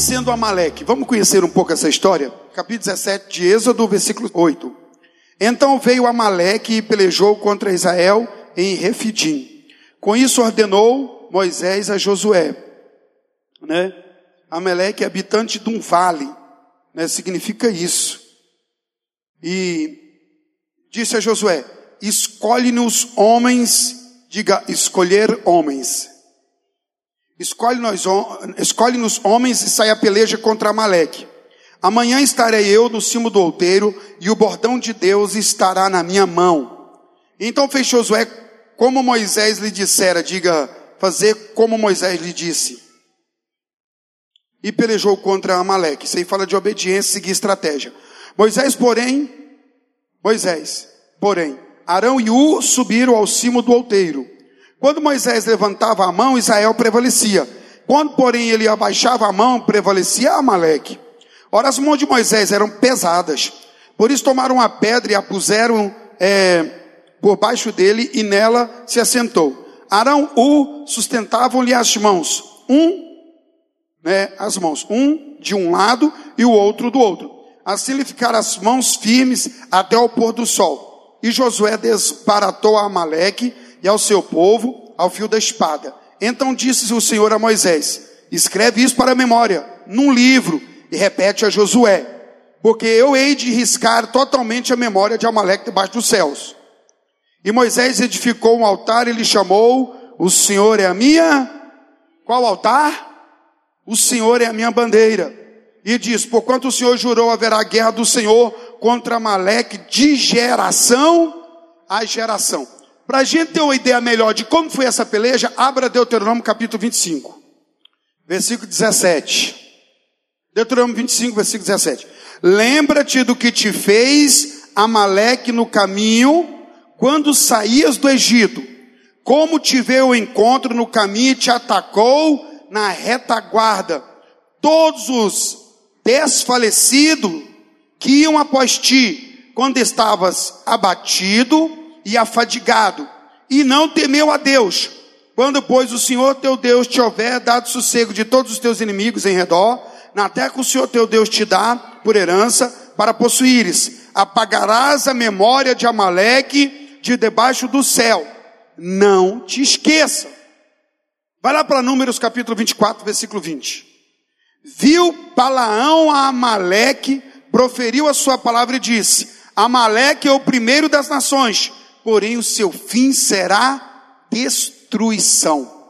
conhecendo Amaleque. Vamos conhecer um pouco essa história? Capítulo 17 de Êxodo, versículo 8. Então veio Amaleque e pelejou contra Israel em Refidim. Com isso ordenou Moisés a Josué, né? Amaleque é habitante de um vale, né? Significa isso. E disse a Josué: escolhe-nos homens, diga, escolher homens. Escolhe-nos escolhe homens e sai a peleja contra Amaleque. Amanhã estarei eu no cimo do outeiro e o bordão de Deus estará na minha mão. Então fez Josué como Moisés lhe dissera, diga, fazer como Moisés lhe disse. E pelejou contra Amaleque. Isso aí fala de obediência, seguir estratégia. Moisés, porém, Moisés, porém, Arão e U subiram ao cimo do outeiro. Quando Moisés levantava a mão, Israel prevalecia. Quando, porém, ele abaixava a mão, prevalecia Amaleque. Ora, as mãos de Moisés eram pesadas. Por isso tomaram a pedra e a puseram é, por baixo dele e nela se assentou. Arão o sustentavam-lhe as mãos, um, né, as mãos, um de um lado e o outro do outro. Assim lhe ficaram as mãos firmes até o pôr do sol. E Josué desbaratou Amaleque e ao seu povo ao fio da espada. Então disse o Senhor a Moisés: Escreve isso para a memória, num livro, e repete a Josué, porque eu hei de riscar totalmente a memória de Amaleque debaixo dos céus. E Moisés edificou um altar e lhe chamou: O Senhor é a minha. Qual altar? O Senhor é a minha bandeira. E diz: Porquanto o Senhor jurou haverá guerra do Senhor contra Amaleque de geração a geração. Para a gente ter uma ideia melhor de como foi essa peleja, abra Deuteronômio capítulo 25, versículo 17. Deuteronômio 25, versículo 17. Lembra-te do que te fez Amaleque no caminho, quando saías do Egito, como te veio o encontro no caminho e te atacou na retaguarda. Todos os desfalecidos que iam após ti, quando estavas abatido, e afadigado, e não temeu a Deus. Quando, pois, o Senhor teu Deus te houver dado sossego de todos os teus inimigos em redor, na terra que o Senhor teu Deus te dá por herança, para possuíres, apagarás a memória de Amaleque de debaixo do céu. Não te esqueça. Vai lá para Números capítulo 24, versículo 20. Viu Balaão a Amaleque, proferiu a sua palavra e disse: Amaleque é o primeiro das nações, porém o seu fim será destruição.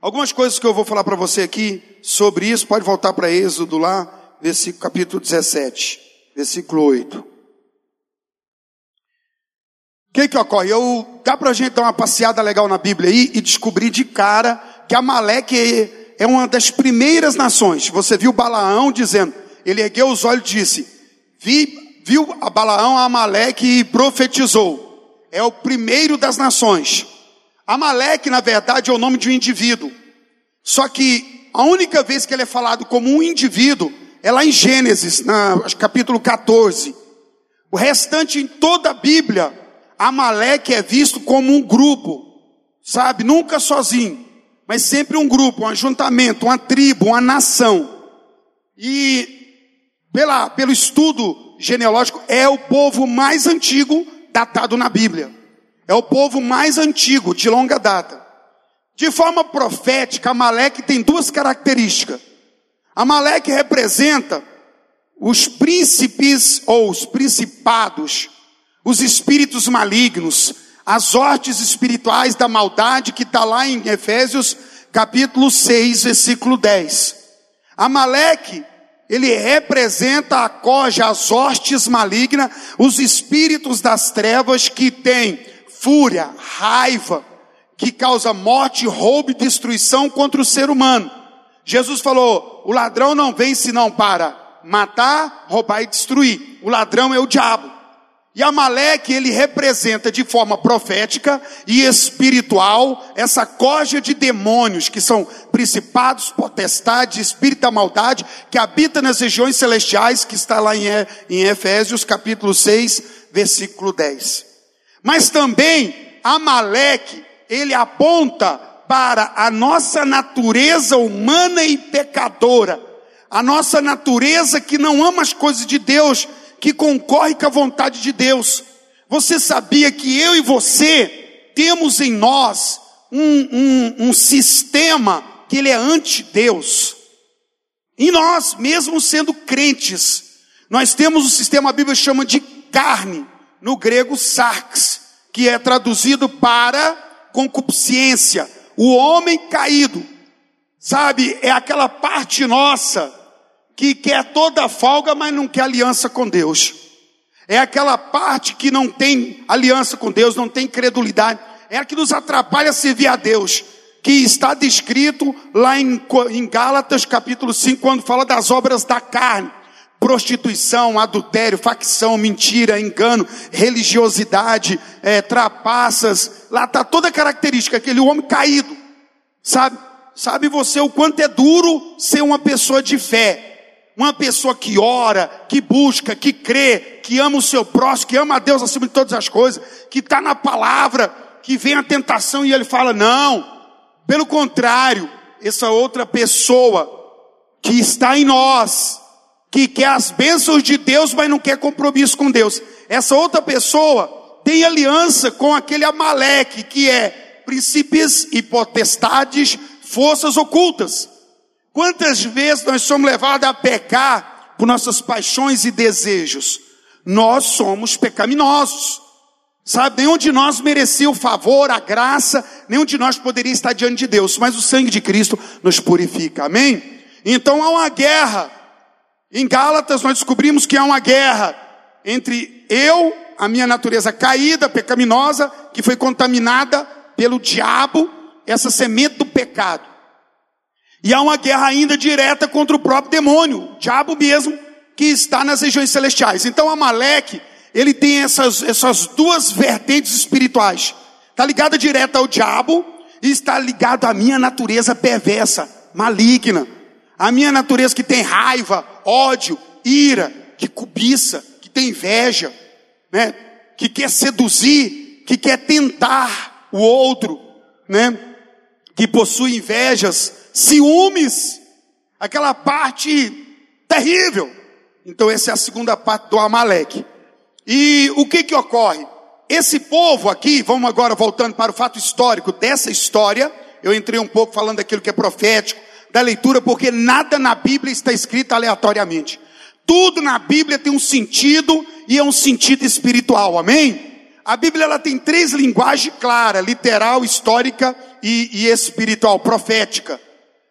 Algumas coisas que eu vou falar para você aqui sobre isso, pode voltar para Êxodo lá, versículo, capítulo 17, versículo 8. O que que ocorre? Eu, dá para a gente dar uma passeada legal na Bíblia aí e descobrir de cara que Amaleque é, uma das primeiras nações. Você viu Balaão dizendo, ele ergueu os olhos e disse, vi viu a Balaão a Amaleque e profetizou. É o primeiro das nações. Amaleque, na verdade, é o nome de um indivíduo. Só que a única vez que ele é falado como um indivíduo é lá em Gênesis, na, capítulo 14. O restante em toda a Bíblia, Amaleque é visto como um grupo, sabe? Nunca sozinho, mas sempre um grupo, um ajuntamento, uma tribo, uma nação. E pela, pelo estudo genealógico é o povo mais antigo datado na Bíblia. É o povo mais antigo, de longa data. De forma profética, Amaleque tem duas características. Amaleque representa os príncipes ou os principados, os espíritos malignos, as hortes espirituais da maldade que está lá em Efésios capítulo 6, versículo 10. Amaleque ele representa a coja, as hostes malignas, os espíritos das trevas que têm fúria, raiva, que causa morte, roubo e destruição contra o ser humano. Jesus falou: o ladrão não vem senão para matar, roubar e destruir. O ladrão é o diabo. E Amaleque, ele representa de forma profética e espiritual essa coja de demônios, que são principados, potestades, espírito da maldade, que habita nas regiões celestiais, que está lá em, em Efésios capítulo 6, versículo 10. Mas também, Amaleque, ele aponta para a nossa natureza humana e pecadora, a nossa natureza que não ama as coisas de Deus, que concorre com a vontade de Deus. Você sabia que eu e você temos em nós um, um, um sistema que ele é anti-Deus. Em nós, mesmo sendo crentes, nós temos o sistema, a Bíblia chama de carne, no grego sarx, que é traduzido para concupiscência, o homem caído. Sabe, é aquela parte nossa que quer toda folga, mas não quer aliança com Deus. É aquela parte que não tem aliança com Deus, não tem credulidade. É a que nos atrapalha a servir a Deus. Que está descrito lá em, em Gálatas capítulo 5, quando fala das obras da carne prostituição, adultério, facção, mentira, engano, religiosidade, é, trapaças, lá está toda a característica, aquele homem caído, sabe? Sabe você o quanto é duro ser uma pessoa de fé, uma pessoa que ora, que busca, que crê, que ama o seu próximo, que ama a Deus acima de todas as coisas, que está na palavra, que vem a tentação e ele fala, não, pelo contrário, essa outra pessoa que está em nós, que quer as bênçãos de Deus, mas não quer compromisso com Deus. Essa outra pessoa tem aliança com aquele Amaleque, que é princípios e potestades, forças ocultas. Quantas vezes nós somos levados a pecar por nossas paixões e desejos? Nós somos pecaminosos. Sabe, nenhum de nós merecia o favor, a graça, nenhum de nós poderia estar diante de Deus, mas o sangue de Cristo nos purifica, amém? Então há uma guerra em Gálatas nós descobrimos que há uma guerra entre eu, a minha natureza caída, pecaminosa, que foi contaminada pelo diabo, essa semente do pecado. E há uma guerra ainda direta contra o próprio demônio, o diabo mesmo, que está nas regiões celestiais. Então Amaleque, ele tem essas, essas duas vertentes espirituais. Está ligada direta ao diabo e está ligado à minha natureza perversa, maligna. A minha natureza que tem raiva, ódio, ira, que cobiça, que tem inveja, né? Que quer seduzir, que quer tentar o outro, né? Que possui invejas, ciúmes, aquela parte terrível. Então essa é a segunda parte do Amaleque. E o que que ocorre? Esse povo aqui, vamos agora voltando para o fato histórico dessa história, eu entrei um pouco falando daquilo que é profético, da leitura, porque nada na Bíblia está escrito aleatoriamente. Tudo na Bíblia tem um sentido e é um sentido espiritual, amém? A Bíblia ela tem três linguagens claras: literal, histórica e, e espiritual, profética.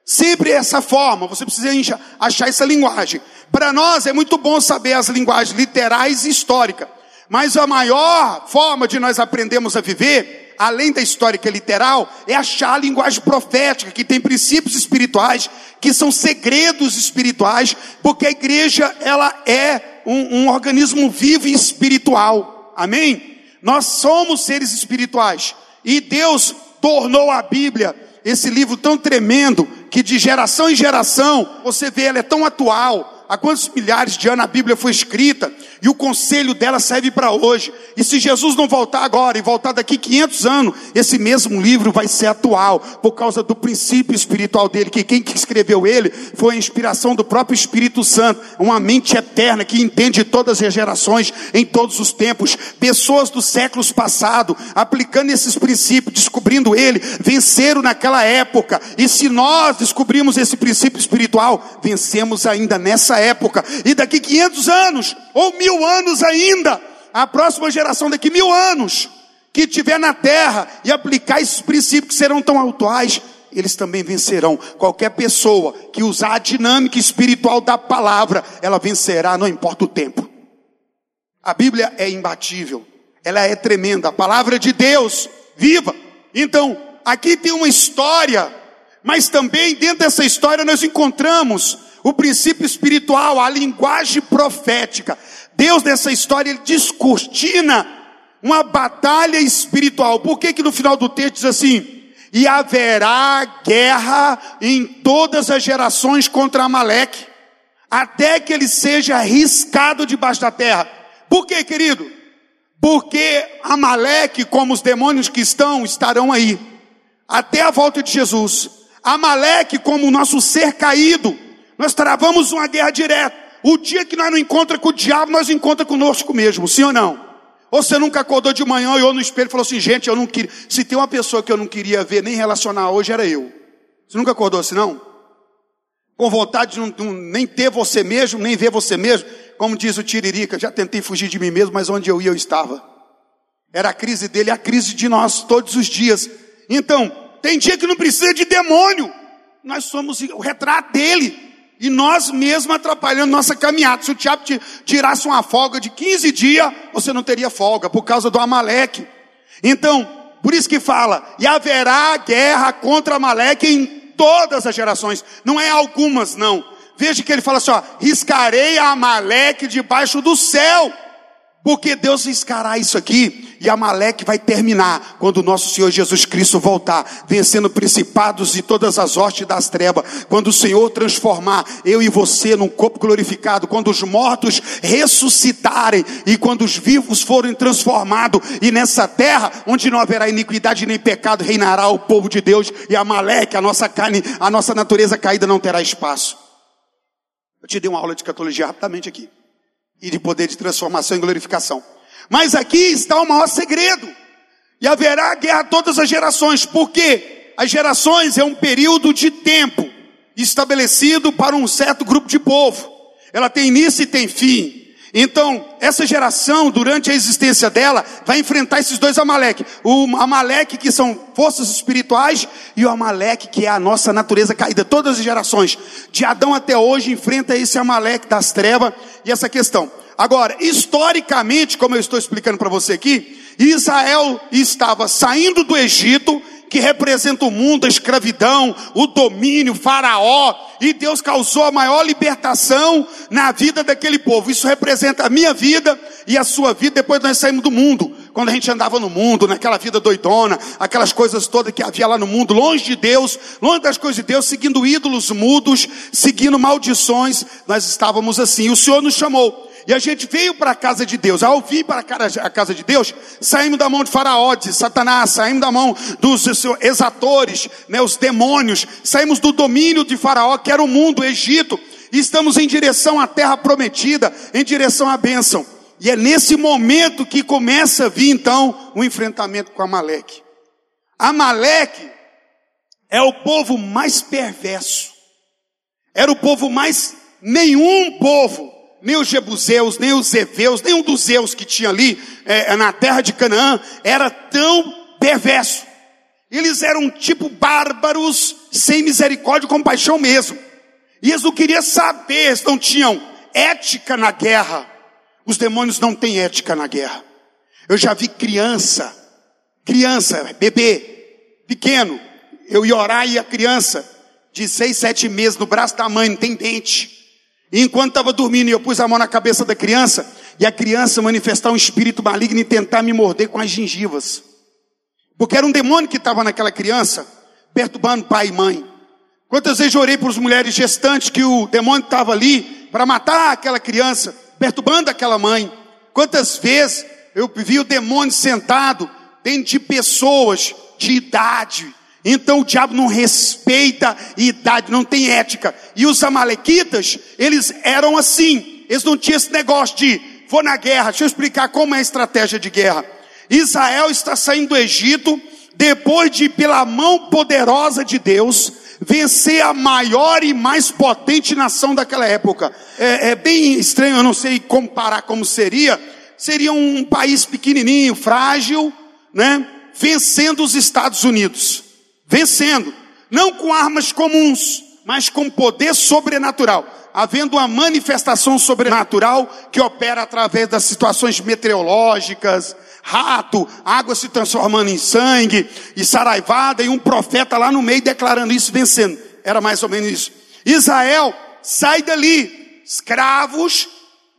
Sempre essa forma, você precisa achar essa linguagem. Para nós é muito bom saber as linguagens literais e históricas, mas a maior forma de nós aprendermos a viver além da histórica literal, é achar a linguagem profética, que tem princípios espirituais, que são segredos espirituais, porque a igreja, ela é um, um organismo vivo e espiritual. Amém? Nós somos seres espirituais. E Deus tornou a Bíblia esse livro tão tremendo, que de geração em geração, você vê, ela é tão atual, há quantos milhares de anos a Bíblia foi escrita e o conselho dela serve para hoje. E se Jesus não voltar agora e voltar daqui 500 anos, esse mesmo livro vai ser atual por causa do princípio espiritual dele, que quem escreveu ele foi a inspiração do próprio Espírito Santo, uma mente eterna que entende todas as gerações, em todos os tempos, pessoas dos séculos passados, aplicando esses princípios, descobrindo ele, venceram naquela época. E se nós descobrimos esse princípio espiritual, vencemos ainda nessa época, e daqui 500 anos, ou mil anos ainda, a próxima geração daqui mil anos, que tiver na terra e aplicar esses princípios que serão tão atuais, eles também vencerão. Qualquer pessoa que usar a dinâmica espiritual da palavra, ela vencerá, não importa o tempo. A Bíblia é imbatível, ela é tremenda, a palavra de Deus, viva. Então, aqui tem uma história, mas também dentro dessa história nós encontramos o princípio espiritual, a linguagem profética. Deus nessa história ele descortina uma batalha espiritual. Por que que no final do texto diz assim: "E haverá guerra em todas as gerações contra Amaleque, até que ele seja arriscado debaixo da terra". Por que, querido? Porque Amaleque, como os demônios que estão, estarão aí. até a volta de Jesus. Amaleque como nosso ser caído. Nós travamos uma guerra direta. O dia que nós não encontramos com o diabo, nós encontramos conosco mesmo, sim ou não? Ou você nunca acordou de manhã e olhou no espelho e falou assim, gente, eu não queria. Se tem uma pessoa que eu não queria ver nem relacionar hoje, era eu. Você nunca acordou assim, não? Com vontade de não, nem ter você mesmo, nem ver você mesmo. Como diz o Tiririca, já tentei fugir de mim mesmo, mas onde eu ia eu estava. Era a crise dele, a crise de nós, todos os dias. Então, tem dia que não precisa de demônio. Nós somos o retrato dele. E nós mesmos atrapalhando nossa caminhada. Se o diabo te tirasse uma folga de 15 dias, você não teria folga, por causa do Amaleque. Então, por isso que fala, e haverá guerra contra Amaleque em todas as gerações, não é algumas, não. Veja que ele fala assim: ó, riscarei Amaleque debaixo do céu. Porque Deus riscará isso aqui e Amaleque vai terminar quando o nosso Senhor Jesus Cristo voltar, vencendo principados e todas as hostes das trevas. Quando o Senhor transformar eu e você num corpo glorificado, quando os mortos ressuscitarem e quando os vivos forem transformados e nessa terra onde não haverá iniquidade nem pecado reinará o povo de Deus e Amaleque, a nossa carne, a nossa natureza caída não terá espaço. Eu te dei uma aula de catologia rapidamente aqui e de poder de transformação e glorificação. Mas aqui está o maior segredo. E haverá guerra a todas as gerações, porque as gerações é um período de tempo estabelecido para um certo grupo de povo. Ela tem início e tem fim. Então, essa geração, durante a existência dela, vai enfrentar esses dois Amaleque. O Amaleque, que são forças espirituais, e o Amaleque, que é a nossa natureza caída. Todas as gerações, de Adão até hoje, enfrenta esse Amaleque das trevas e essa questão. Agora, historicamente, como eu estou explicando para você aqui, Israel estava saindo do Egito, que representa o mundo, a escravidão, o domínio, o faraó, e Deus causou a maior libertação na vida daquele povo. Isso representa a minha vida e a sua vida depois nós saímos do mundo. Quando a gente andava no mundo, naquela vida doidona, aquelas coisas todas que havia lá no mundo, longe de Deus, longe das coisas de Deus, seguindo ídolos mudos, seguindo maldições, nós estávamos assim. O Senhor nos chamou e a gente veio para a casa de Deus. Ao vir para a casa de Deus, saímos da mão de Faraó, de Satanás, saímos da mão dos exatores, né, os demônios, saímos do domínio de Faraó, que era o mundo, o Egito, e estamos em direção à terra prometida, em direção à bênção. E é nesse momento que começa a vir então o enfrentamento com Amaleque. Amaleque é o povo mais perverso. Era o povo mais nenhum povo nem os jebuseus, nem os eveus, nenhum dos zeus que tinha ali é, na terra de Canaã era tão perverso. Eles eram tipo bárbaros, sem misericórdia, com paixão mesmo. E eles não queriam saber, eles não tinham ética na guerra. Os demônios não têm ética na guerra. Eu já vi criança, criança, bebê, pequeno. Eu ia orar e a criança, de seis, sete meses, no braço da mãe, não tem dente. E enquanto estava dormindo, eu pus a mão na cabeça da criança, e a criança manifestar um espírito maligno e tentar me morder com as gengivas. Porque era um demônio que estava naquela criança, perturbando pai e mãe. Quantas vezes eu orei por mulheres gestantes que o demônio estava ali para matar aquela criança, perturbando aquela mãe. Quantas vezes eu vi o demônio sentado dentro de pessoas de idade, então o diabo não respeita idade, não tem ética. E os amalequitas, eles eram assim. Eles não tinham esse negócio de vou na guerra. Deixa eu explicar como é a estratégia de guerra. Israel está saindo do Egito depois de, pela mão poderosa de Deus, vencer a maior e mais potente nação daquela época. É, é bem estranho, eu não sei comparar como seria. Seria um país pequenininho, frágil, né? Vencendo os Estados Unidos vencendo, não com armas comuns, mas com poder sobrenatural, havendo uma manifestação sobrenatural que opera através das situações meteorológicas, rato, água se transformando em sangue, e saraivada, e um profeta lá no meio declarando isso, vencendo. Era mais ou menos isso. Israel sai dali, escravos,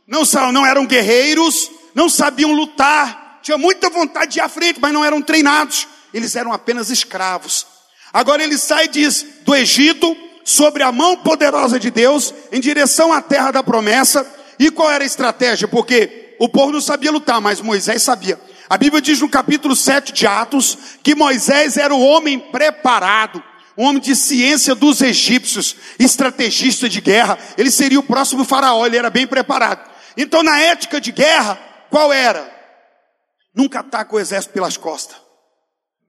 não, não eram guerreiros, não sabiam lutar, tinha muita vontade de ir à frente, mas não eram treinados, eles eram apenas escravos. Agora ele sai diz, do Egito, sobre a mão poderosa de Deus, em direção à terra da promessa. E qual era a estratégia? Porque o povo não sabia lutar, mas Moisés sabia. A Bíblia diz no capítulo 7 de Atos que Moisés era o homem preparado, um homem de ciência dos egípcios, estrategista de guerra. Ele seria o próximo faraó, ele era bem preparado. Então, na ética de guerra, qual era? Nunca ataca o exército pelas costas.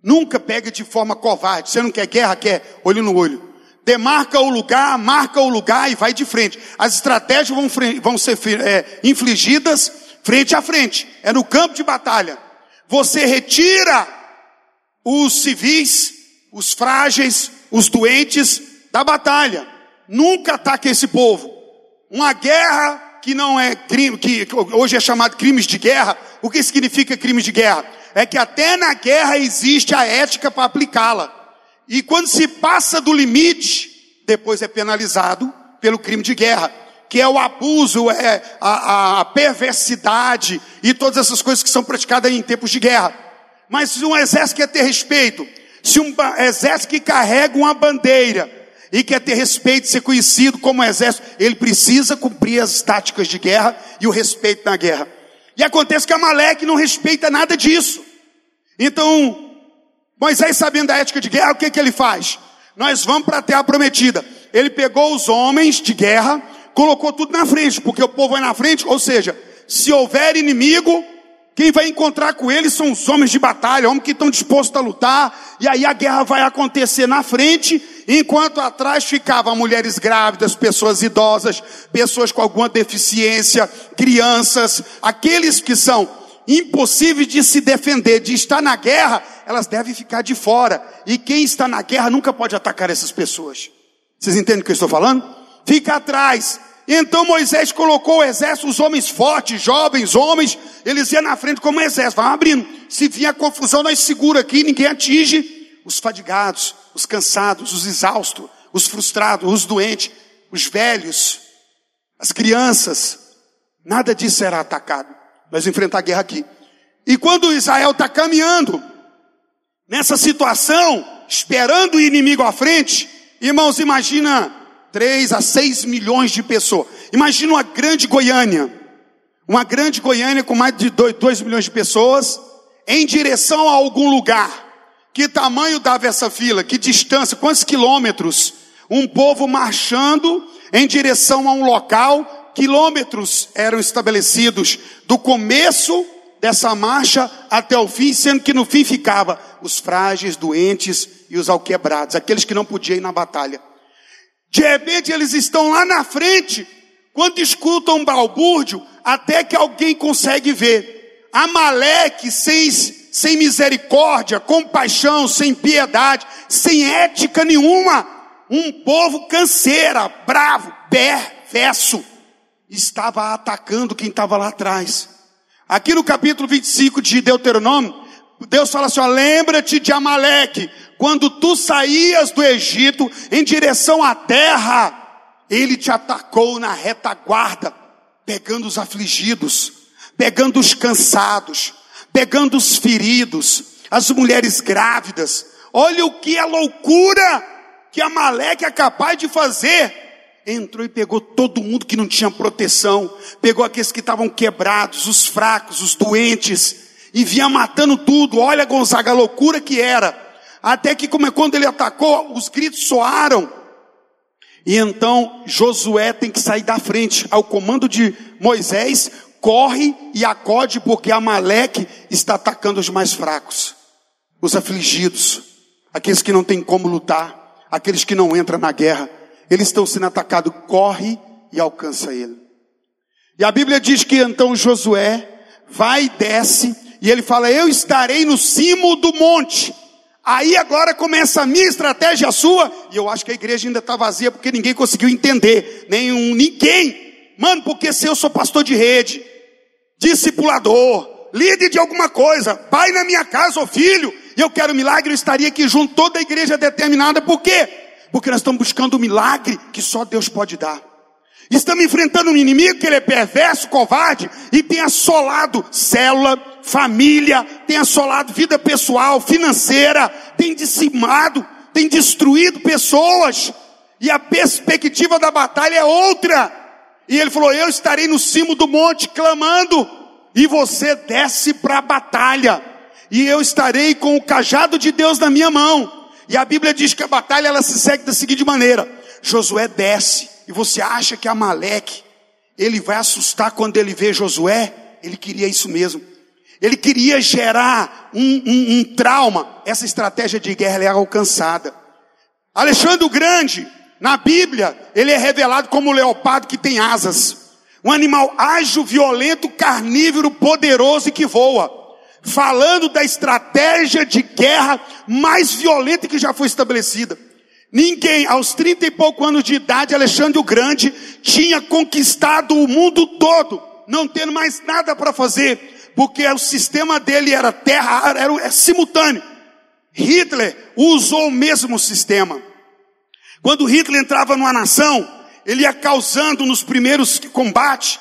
Nunca pega de forma covarde. Você não quer guerra, quer olho no olho. Demarca o lugar, marca o lugar e vai de frente. As estratégias vão, vão ser é, infligidas frente a frente. É no campo de batalha. Você retira os civis, os frágeis, os doentes da batalha. Nunca ataque esse povo. Uma guerra que não é crime, que hoje é chamado crimes de guerra. O que significa crimes de guerra? É que até na guerra existe a ética para aplicá-la. E quando se passa do limite, depois é penalizado pelo crime de guerra, que é o abuso, é a, a perversidade e todas essas coisas que são praticadas em tempos de guerra. Mas se um exército quer ter respeito, se um exército que carrega uma bandeira e quer ter respeito, ser conhecido como exército, ele precisa cumprir as táticas de guerra e o respeito na guerra. E acontece que Amaleque não respeita nada disso. Então, Moisés, sabendo da ética de guerra, o que, que ele faz? Nós vamos para a terra prometida. Ele pegou os homens de guerra, colocou tudo na frente, porque o povo vai na frente, ou seja, se houver inimigo, quem vai encontrar com eles são os homens de batalha, homens que estão dispostos a lutar, e aí a guerra vai acontecer na frente, enquanto atrás ficavam mulheres grávidas, pessoas idosas, pessoas com alguma deficiência, crianças, aqueles que são impossíveis de se defender, de estar na guerra, elas devem ficar de fora. E quem está na guerra nunca pode atacar essas pessoas. Vocês entendem o que eu estou falando? Fica atrás. Então Moisés colocou o exército, os homens fortes, jovens, homens, eles iam na frente como exército, vão abrindo. Se vinha confusão, nós segura aqui, ninguém atinge os fadigados, os cansados, os exaustos, os frustrados, os doentes, os velhos, as crianças. Nada disso será atacado. Nós enfrentar a guerra aqui. E quando Israel está caminhando nessa situação, esperando o inimigo à frente, irmãos, imagina 3 a 6 milhões de pessoas. Imagina uma grande Goiânia. Uma grande Goiânia com mais de 2, 2 milhões de pessoas em direção a algum lugar. Que tamanho dava essa fila? Que distância? Quantos quilômetros? Um povo marchando em direção a um local quilômetros eram estabelecidos do começo dessa marcha até o fim, sendo que no fim ficava os frágeis, doentes e os alquebrados, aqueles que não podiam ir na batalha. De repente eles estão lá na frente, quando escutam um balbúrdio, até que alguém consegue ver. Amaleque sem, sem misericórdia, compaixão, sem piedade, sem ética nenhuma. Um povo canseira, bravo, perverso estava atacando quem estava lá atrás. Aqui no capítulo 25 de Deuteronômio, Deus fala assim: lembra-te de Amaleque, quando tu saías do Egito em direção à terra, ele te atacou na retaguarda, pegando os afligidos, pegando os cansados, pegando os feridos, as mulheres grávidas. Olha o que é loucura que Amaleque é capaz de fazer entrou e pegou todo mundo que não tinha proteção, pegou aqueles que estavam quebrados, os fracos, os doentes, e vinha matando tudo. Olha, Gonzaga, a loucura que era. Até que, como é quando ele atacou, os gritos soaram. E então Josué tem que sair da frente ao comando de Moisés, corre e acode, porque Amaleque está atacando os mais fracos, os afligidos, aqueles que não têm como lutar, aqueles que não entram na guerra eles estão sendo atacados, corre e alcança ele. E a Bíblia diz que então Josué vai e desce, e ele fala: Eu estarei no cimo do monte. Aí agora começa a minha estratégia, a sua, e eu acho que a igreja ainda está vazia porque ninguém conseguiu entender, nenhum, ninguém. Mano, porque se eu sou pastor de rede, discipulador, líder de alguma coisa, pai na minha casa ou filho, e eu quero milagre, eu estaria aqui junto, toda a igreja determinada, por quê? Porque nós estamos buscando o um milagre que só Deus pode dar. Estamos enfrentando um inimigo que ele é perverso, covarde e tem assolado célula, família, tem assolado vida pessoal, financeira, tem dizimado, tem destruído pessoas. E a perspectiva da batalha é outra. E ele falou: Eu estarei no cimo do monte clamando. e você desce para a batalha, e eu estarei com o cajado de Deus na minha mão. E a Bíblia diz que a batalha ela se segue da seguinte maneira: Josué desce, e você acha que Amaleque ele vai assustar quando ele vê Josué? Ele queria isso mesmo. Ele queria gerar um, um, um trauma. Essa estratégia de guerra é alcançada. Alexandre o Grande, na Bíblia, ele é revelado como o leopardo que tem asas. Um animal ágil, violento, carnívoro, poderoso e que voa. Falando da estratégia de guerra mais violenta que já foi estabelecida. Ninguém, aos trinta e pouco anos de idade, Alexandre o Grande tinha conquistado o mundo todo, não tendo mais nada para fazer, porque o sistema dele era terra, era, era simultâneo. Hitler usou o mesmo sistema. Quando Hitler entrava numa nação, ele ia causando nos primeiros combates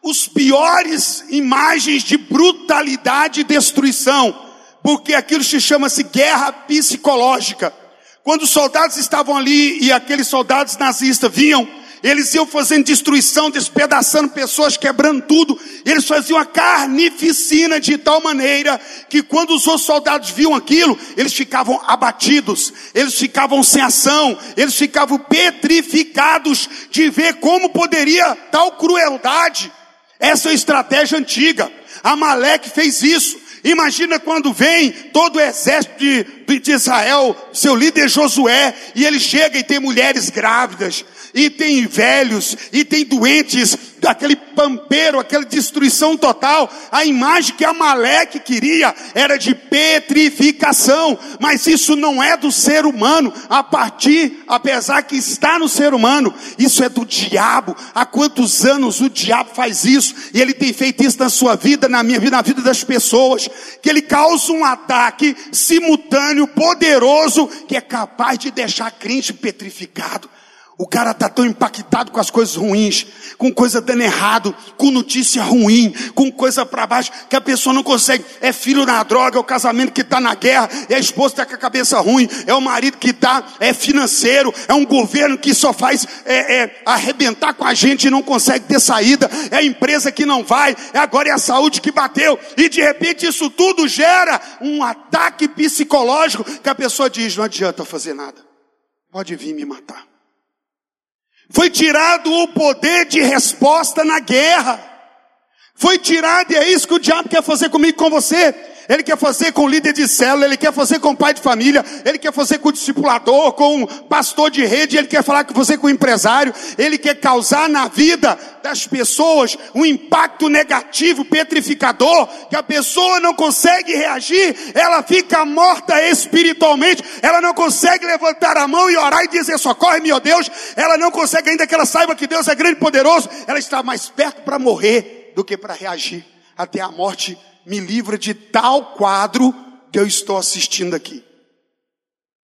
os piores imagens de brutalidade e destruição, porque aquilo se chama-se guerra psicológica. Quando os soldados estavam ali e aqueles soldados nazistas vinham, eles iam fazendo destruição, despedaçando pessoas, quebrando tudo. Eles faziam a carnificina de tal maneira que quando os outros soldados viam aquilo, eles ficavam abatidos, eles ficavam sem ação, eles ficavam petrificados de ver como poderia tal crueldade. Essa é a estratégia antiga. Amaleque fez isso. Imagina quando vem todo o exército de, de Israel, seu líder Josué, e ele chega e tem mulheres grávidas, e tem velhos, e tem doentes, aquele pampeiro, aquela destruição total. A imagem que Amaleque queria era de petrificação, mas isso não é do ser humano, a partir, apesar que está no ser humano, isso é do diabo. Há quantos anos o diabo faz isso? E ele tem feito isso na sua vida, na minha vida, na vida das pessoas, que ele causa um ataque simultâneo, poderoso, que é capaz de deixar crente petrificado. O cara está tão impactado com as coisas ruins, com coisa dando errado, com notícia ruim, com coisa para baixo, que a pessoa não consegue. É filho na droga, é o casamento que está na guerra, é a esposa que está com a cabeça ruim, é o marido que está, é financeiro, é um governo que só faz é, é, arrebentar com a gente e não consegue ter saída, é a empresa que não vai, é agora é a saúde que bateu, e de repente isso tudo gera um ataque psicológico que a pessoa diz: não adianta fazer nada, pode vir me matar. Foi tirado o poder de resposta na guerra. Foi tirado, e é isso que o diabo quer fazer comigo com você. Ele quer fazer com líder de célula, ele quer fazer com pai de família, ele quer fazer com discipulador, com pastor de rede, ele quer falar com você com empresário, ele quer causar na vida das pessoas um impacto negativo, petrificador, que a pessoa não consegue reagir, ela fica morta espiritualmente, ela não consegue levantar a mão e orar e dizer socorre-me, ó Deus, ela não consegue ainda que ela saiba que Deus é grande e poderoso, ela está mais perto para morrer do que para reagir até a morte me livra de tal quadro que eu estou assistindo aqui.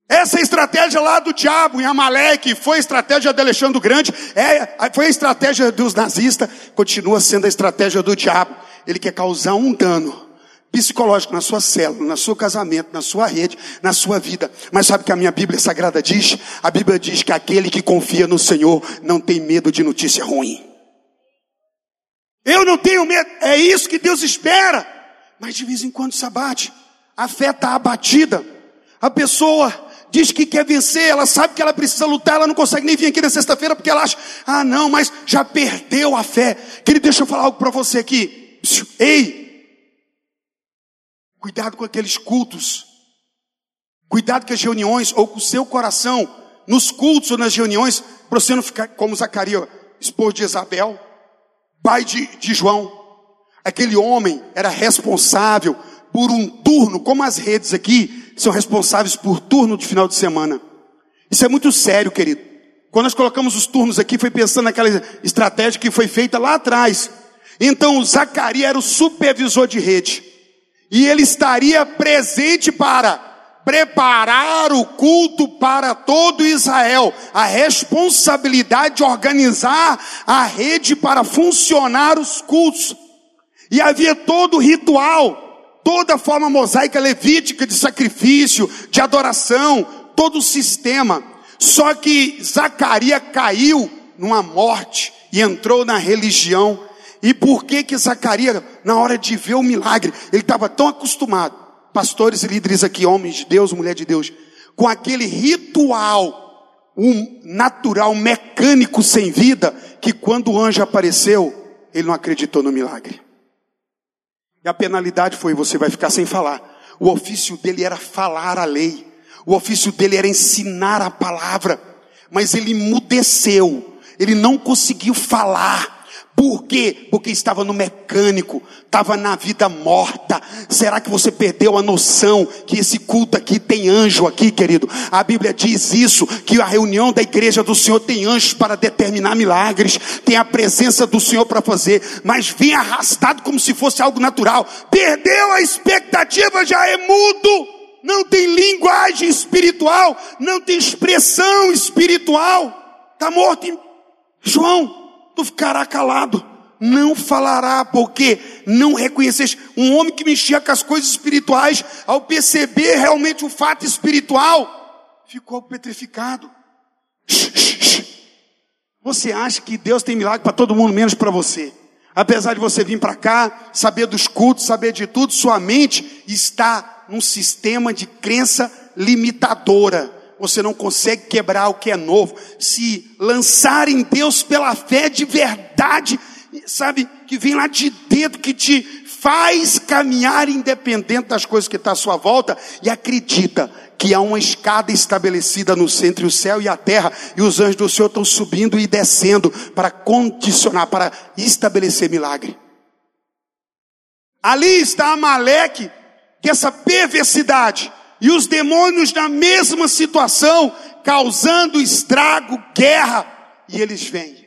Essa é estratégia lá do diabo em Amaleque, foi a estratégia de Alexandre o Grande, é, foi a estratégia dos nazistas, continua sendo a estratégia do diabo. Ele quer causar um dano psicológico na sua célula, no seu casamento, na sua rede, na sua vida. Mas sabe o que a minha Bíblia Sagrada diz? A Bíblia diz que aquele que confia no Senhor não tem medo de notícia ruim. Eu não tenho medo, é isso que Deus espera mas de vez em quando se abate. A fé está abatida. A pessoa diz que quer vencer, ela sabe que ela precisa lutar, ela não consegue nem vir aqui na sexta-feira porque ela acha, ah não, mas já perdeu a fé. Querido, deixa eu falar algo para você aqui. Ei, cuidado com aqueles cultos. Cuidado com as reuniões ou com o seu coração nos cultos ou nas reuniões, para você não ficar como Zacarias, esposo de Isabel, pai de, de João. Aquele homem era responsável por um turno, como as redes aqui são responsáveis por turno de final de semana. Isso é muito sério, querido. Quando nós colocamos os turnos aqui, foi pensando naquela estratégia que foi feita lá atrás. Então, Zacarias era o supervisor de rede. E ele estaria presente para preparar o culto para todo Israel. A responsabilidade de organizar a rede para funcionar os cultos. E havia todo o ritual, toda a forma mosaica levítica de sacrifício, de adoração, todo o sistema. Só que Zacarias caiu numa morte e entrou na religião. E por que que Zacarias, na hora de ver o milagre, ele estava tão acostumado, pastores e líderes aqui, homens de Deus, mulher de Deus, com aquele ritual um natural mecânico sem vida, que quando o anjo apareceu, ele não acreditou no milagre. E a penalidade foi: você vai ficar sem falar. O ofício dele era falar a lei, o ofício dele era ensinar a palavra, mas ele emudeceu, ele não conseguiu falar. Por quê? Porque estava no mecânico, estava na vida morta. Será que você perdeu a noção que esse culto aqui tem anjo aqui, querido? A Bíblia diz isso, que a reunião da igreja do Senhor tem anjos para determinar milagres, tem a presença do Senhor para fazer, mas vem arrastado como se fosse algo natural. Perdeu a expectativa, já é mudo. Não tem linguagem espiritual, não tem expressão espiritual. Está morto. João, tu ficará calado, não falará, porque não reconheceste. Um homem que mexia com as coisas espirituais, ao perceber realmente o fato espiritual, ficou petrificado. Você acha que Deus tem milagre para todo mundo, menos para você? Apesar de você vir para cá, saber dos cultos, saber de tudo, sua mente está num sistema de crença limitadora você não consegue quebrar o que é novo. Se lançar em Deus pela fé de verdade, sabe, que vem lá de dentro, que te faz caminhar independente das coisas que estão tá à sua volta e acredita que há uma escada estabelecida no centro, o céu e a terra, e os anjos do Senhor estão subindo e descendo para condicionar, para estabelecer milagre. Ali está Amaleque, que essa perversidade, e os demônios na mesma situação, causando estrago, guerra, e eles vêm.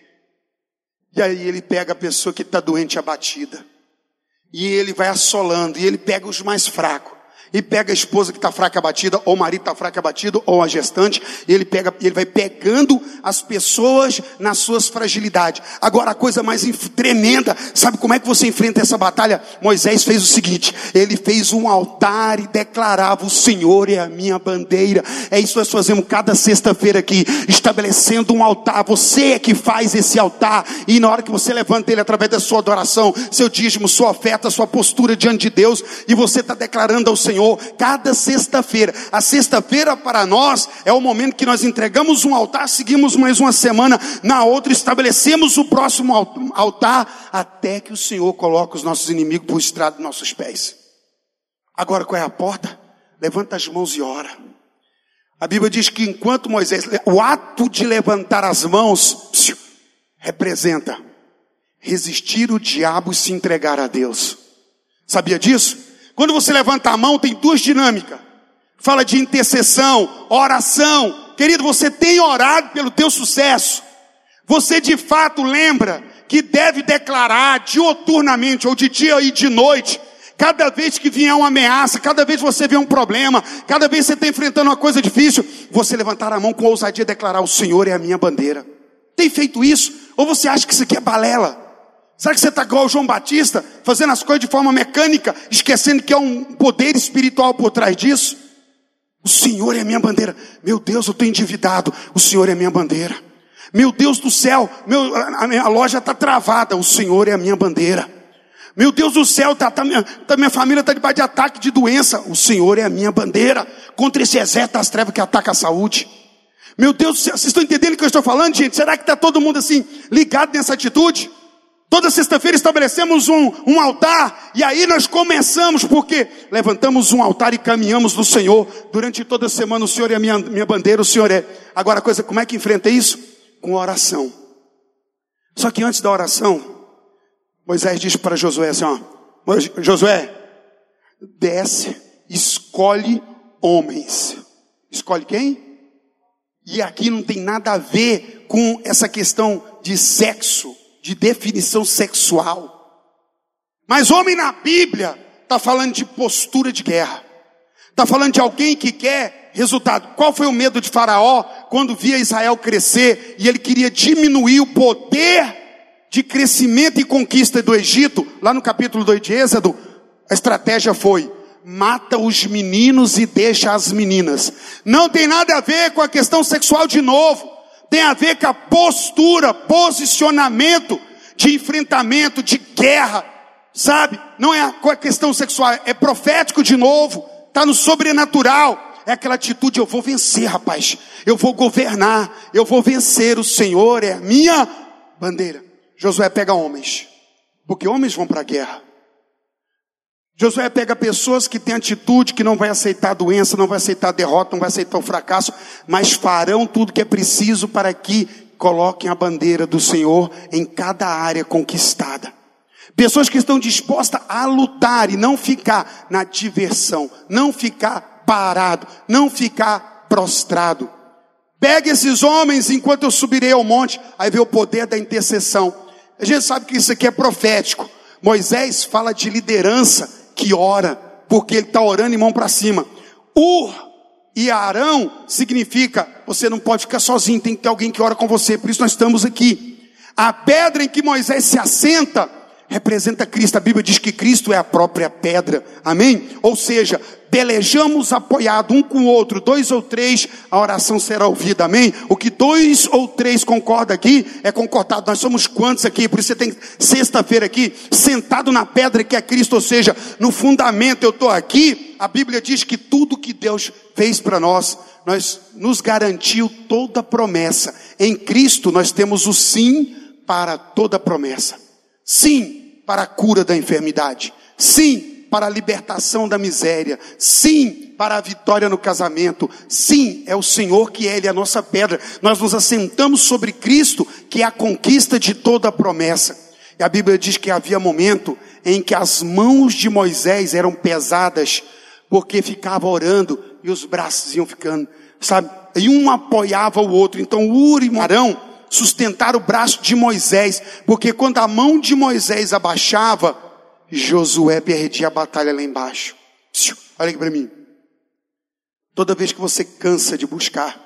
E aí ele pega a pessoa que está doente, abatida, e ele vai assolando, e ele pega os mais fracos e pega a esposa que está fraca abatida, ou o marido está fraco abatido, ou a gestante, e ele pega, ele vai pegando as pessoas nas suas fragilidades. Agora a coisa mais tremenda, sabe como é que você enfrenta essa batalha? Moisés fez o seguinte: ele fez um altar e declarava: O Senhor é a minha bandeira. É isso que nós fazemos cada sexta-feira aqui, estabelecendo um altar. Você é que faz esse altar, e na hora que você levanta ele através da sua adoração, seu dízimo, sua oferta, sua postura diante de Deus, e você está declarando ao Senhor Senhor cada sexta-feira. A sexta-feira para nós é o momento que nós entregamos um altar, seguimos mais uma semana, na outra estabelecemos o próximo altar, até que o Senhor coloque os nossos inimigos por estrado dos nossos pés. Agora qual é a porta? Levanta as mãos e ora. A Bíblia diz que enquanto Moisés, o ato de levantar as mãos, psiu, representa resistir o diabo e se entregar a Deus. Sabia disso? Quando você levanta a mão, tem duas dinâmicas. Fala de intercessão, oração. Querido, você tem orado pelo teu sucesso. Você de fato lembra que deve declarar dioturnamente, ou de dia e de noite, cada vez que vier uma ameaça, cada vez que você vê um problema, cada vez que você está enfrentando uma coisa difícil, você levantar a mão com ousadia e declarar: O Senhor é a minha bandeira. Tem feito isso? Ou você acha que isso aqui é balela? Será que você está igual o João Batista, fazendo as coisas de forma mecânica, esquecendo que há um poder espiritual por trás disso? O Senhor é a minha bandeira. Meu Deus, eu estou endividado. O Senhor é a minha bandeira. Meu Deus do céu, meu, a minha loja está travada. O Senhor é a minha bandeira. Meu Deus do céu, tá, tá, minha, tá, minha família está debaixo de ataque de doença. O Senhor é a minha bandeira contra esse exército das trevas que ataca a saúde. Meu Deus do céu, vocês estão entendendo o que eu estou falando, gente? Será que está todo mundo assim ligado nessa atitude? Toda sexta-feira estabelecemos um, um altar, e aí nós começamos, porque levantamos um altar e caminhamos no Senhor. Durante toda a semana, o Senhor é a minha, minha bandeira, o Senhor é. Agora, coisa, como é que enfrenta isso? Com oração. Só que antes da oração, Moisés diz para Josué assim: ó, Josué, desce, escolhe homens. Escolhe quem? E aqui não tem nada a ver com essa questão de sexo de definição sexual. Mas homem na Bíblia está falando de postura de guerra. Está falando de alguém que quer resultado. Qual foi o medo de Faraó quando via Israel crescer e ele queria diminuir o poder de crescimento e conquista do Egito? Lá no capítulo 2 de Êxodo, a estratégia foi: mata os meninos e deixa as meninas. Não tem nada a ver com a questão sexual de novo tem a ver com a postura, posicionamento de enfrentamento, de guerra, sabe? Não é a questão sexual, é profético de novo, está no sobrenatural. É aquela atitude, eu vou vencer, rapaz. Eu vou governar, eu vou vencer. O Senhor é a minha bandeira. Josué pega homens, porque homens vão para a guerra. Josué pega pessoas que têm atitude, que não vai aceitar a doença, não vai aceitar a derrota, não vai aceitar o fracasso, mas farão tudo que é preciso para que coloquem a bandeira do Senhor em cada área conquistada. Pessoas que estão dispostas a lutar e não ficar na diversão, não ficar parado, não ficar prostrado. Pegue esses homens enquanto eu subirei ao monte, aí vê o poder da intercessão. A gente sabe que isso aqui é profético. Moisés fala de liderança que ora, porque ele está orando em mão para cima. Ur e Arão significa você não pode ficar sozinho, tem que ter alguém que ora com você, por isso nós estamos aqui. A pedra em que Moisés se assenta representa Cristo. A Bíblia diz que Cristo é a própria pedra. Amém? Ou seja, pelejamos apoiado um com o outro, dois ou três, a oração será ouvida. Amém? O que dois ou três concordam aqui é concordado. Nós somos quantos aqui? Por isso você tem sexta-feira aqui, sentado na pedra que é Cristo, ou seja, no fundamento eu estou aqui. A Bíblia diz que tudo que Deus fez para nós, nós nos garantiu toda promessa. Em Cristo nós temos o sim para toda promessa. Sim para a cura da enfermidade. Sim, para a libertação da miséria. Sim, para a vitória no casamento. Sim, é o Senhor que é Ele, a nossa pedra. Nós nos assentamos sobre Cristo, que é a conquista de toda a promessa. E a Bíblia diz que havia momento em que as mãos de Moisés eram pesadas, porque ficava orando e os braços iam ficando, sabe? E um apoiava o outro. Então, Uri e Marão sustentar o braço de Moisés, porque quando a mão de Moisés abaixava, Josué perdia a batalha lá embaixo. Olha aqui para mim. Toda vez que você cansa de buscar,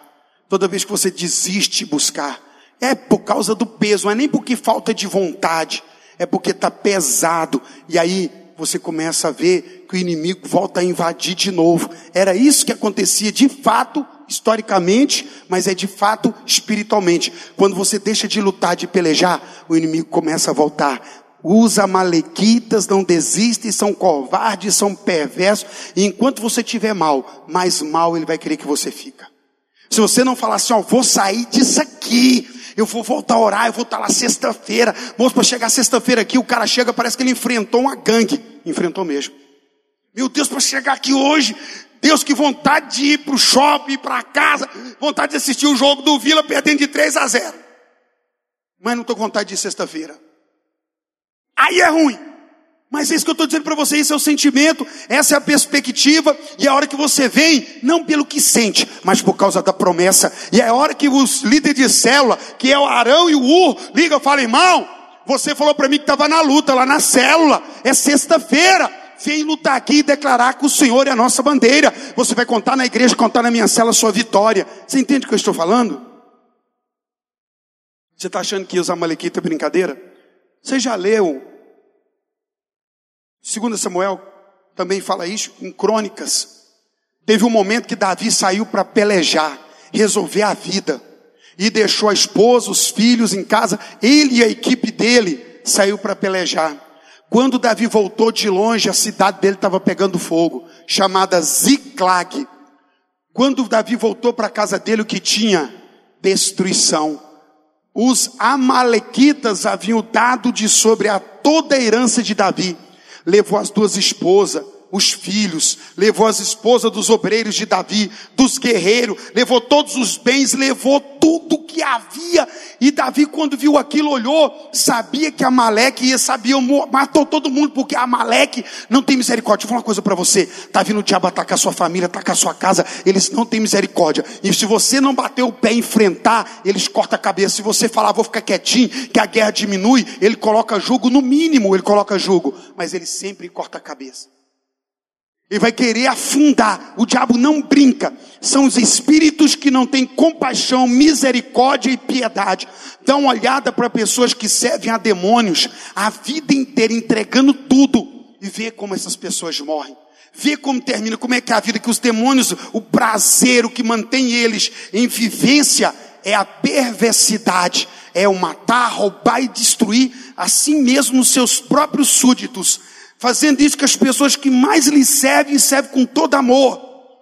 toda vez que você desiste de buscar, é por causa do peso, não é nem porque falta de vontade, é porque está pesado. E aí você começa a ver que o inimigo volta a invadir de novo. Era isso que acontecia de fato historicamente, mas é de fato espiritualmente. Quando você deixa de lutar, de pelejar, o inimigo começa a voltar. Os amalequitas não desistem, são covardes, são perversos, e enquanto você tiver mal, mais mal ele vai querer que você fica. Se você não falar assim, ó, vou sair disso aqui, eu vou voltar a orar, eu vou estar lá sexta-feira, moço, para chegar sexta-feira aqui, o cara chega, parece que ele enfrentou uma gangue. Enfrentou mesmo. Meu Deus, para chegar aqui hoje, Deus, que vontade de ir para o shopping, para casa, vontade de assistir o jogo do Vila perdendo de 3 a 0. Mas não estou com vontade de ir sexta-feira. Aí é ruim. Mas é isso que eu estou dizendo para você, esse é o sentimento, essa é a perspectiva, e a hora que você vem, não pelo que sente, mas por causa da promessa. E é a hora que os líderes de célula, que é o Arão e o Ur, ligam e falam, irmão, você falou para mim que estava na luta, lá na célula, é sexta-feira vem lutar aqui e declarar que o Senhor é a nossa bandeira. Você vai contar na igreja, contar na minha cela a sua vitória. Você entende o que eu estou falando? Você está achando que os amalequitas é brincadeira? Você já leu? Segundo Samuel também fala isso em Crônicas. Teve um momento que Davi saiu para pelejar, resolver a vida. E deixou a esposa, os filhos em casa. Ele e a equipe dele saiu para pelejar. Quando Davi voltou de longe, a cidade dele estava pegando fogo, chamada Ziklag. Quando Davi voltou para a casa dele, o que tinha? Destruição. Os amalequitas haviam dado de sobre a toda a herança de Davi. Levou as duas esposas, os filhos, levou as esposas dos obreiros de Davi, dos guerreiros, levou todos os bens, levou tudo que havia. E Davi, quando viu aquilo, olhou, sabia que Amaleque ia, sabia, matou todo mundo, porque Amaleque não tem misericórdia. Vou falar uma coisa para você: está vindo o diabo atacar sua família, atacar a sua casa, eles não têm misericórdia. E se você não bater o pé e enfrentar, eles cortam a cabeça. Se você falar, vou ficar quietinho, que a guerra diminui, ele coloca jugo, no mínimo ele coloca jugo, mas ele sempre corta a cabeça. Ele vai querer afundar. O diabo não brinca. São os espíritos que não têm compaixão, misericórdia e piedade. Dá uma olhada para pessoas que servem a demônios a vida inteira entregando tudo e vê como essas pessoas morrem. Vê como termina, como é que é a vida que os demônios, o prazer, o que mantém eles em vivência é a perversidade, é o matar, roubar e destruir assim mesmo os seus próprios súditos, fazendo isso que as pessoas que mais lhe servem, servem com todo amor.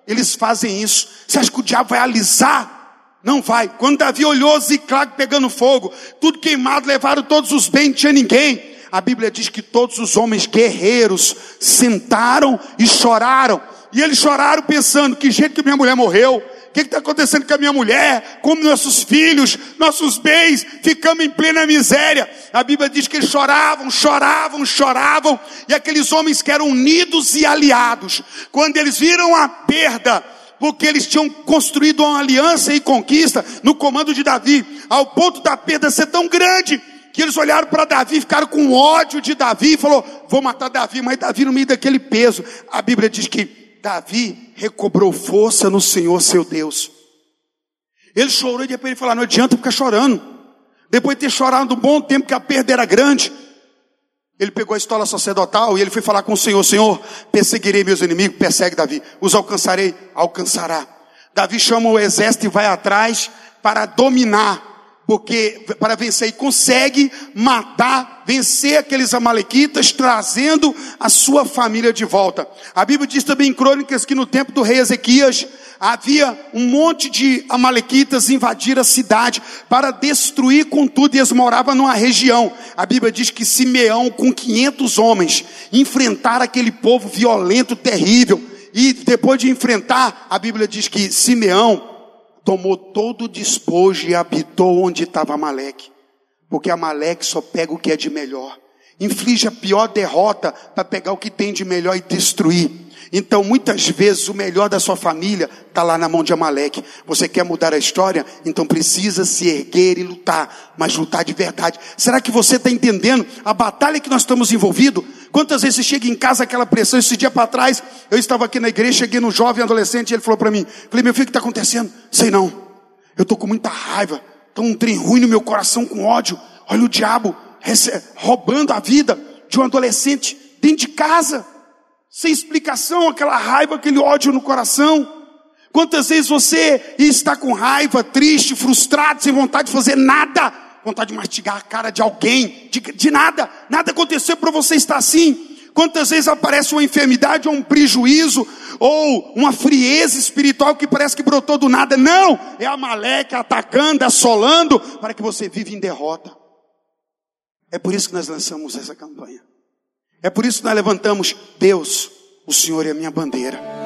Eles fazem isso. Você acha que o diabo vai alisar? Não vai. Quando Davi olhou Ziclag pegando fogo, tudo queimado, levaram todos os bens, não tinha ninguém. A Bíblia diz que todos os homens guerreiros sentaram e choraram. E eles choraram pensando: que jeito que minha mulher morreu, o que está acontecendo com a minha mulher? Como nossos filhos, nossos bens, ficamos em plena miséria. A Bíblia diz que eles choravam, choravam, choravam, e aqueles homens que eram unidos e aliados, quando eles viram a perda, porque eles tinham construído uma aliança e conquista no comando de Davi, ao ponto da perda ser tão grande, que eles olharam para Davi, ficaram com ódio de Davi, e falou: vou matar Davi, mas Davi no meio daquele peso. A Bíblia diz que Davi recobrou força no Senhor seu Deus. Ele chorou e depois ele falou: não adianta ficar chorando. Depois de ter chorado um bom tempo que a perda era grande, ele pegou a estola sacerdotal e ele foi falar com o Senhor: Senhor, perseguirei meus inimigos, persegue Davi, os alcançarei, alcançará. Davi chama o exército e vai atrás para dominar porque para vencer e consegue matar, vencer aqueles amalequitas, trazendo a sua família de volta. A Bíblia diz também em crônicas que no tempo do rei Ezequias havia um monte de amalequitas invadir a cidade para destruir com tudo e eles moravam numa região. A Bíblia diz que Simeão com 500 homens enfrentaram aquele povo violento, terrível. E depois de enfrentar, a Bíblia diz que Simeão tomou todo o despojo e habitou onde estava Amaleque. Porque Amaleque só pega o que é de melhor. Inflige a pior derrota para pegar o que tem de melhor e destruir. Então, muitas vezes, o melhor da sua família está lá na mão de Amaleque. Você quer mudar a história? Então precisa se erguer e lutar, mas lutar de verdade. Será que você está entendendo a batalha que nós estamos envolvidos? Quantas vezes chega em casa aquela pressão? Esse dia para trás, eu estava aqui na igreja, cheguei no jovem adolescente e ele falou para mim: Falei, meu filho, o que está acontecendo? Sei não. Eu estou com muita raiva. Está um trem ruim no meu coração com ódio. Olha o diabo roubando a vida de um adolescente dentro de casa sem explicação, aquela raiva, aquele ódio no coração. Quantas vezes você está com raiva, triste, frustrado, sem vontade de fazer nada, vontade de mastigar a cara de alguém, de, de nada, nada aconteceu para você estar assim. Quantas vezes aparece uma enfermidade ou um prejuízo ou uma frieza espiritual que parece que brotou do nada? Não, é a maleca atacando, assolando para que você viva em derrota. É por isso que nós lançamos essa campanha. É por isso que nós levantamos, Deus, o Senhor é a minha bandeira.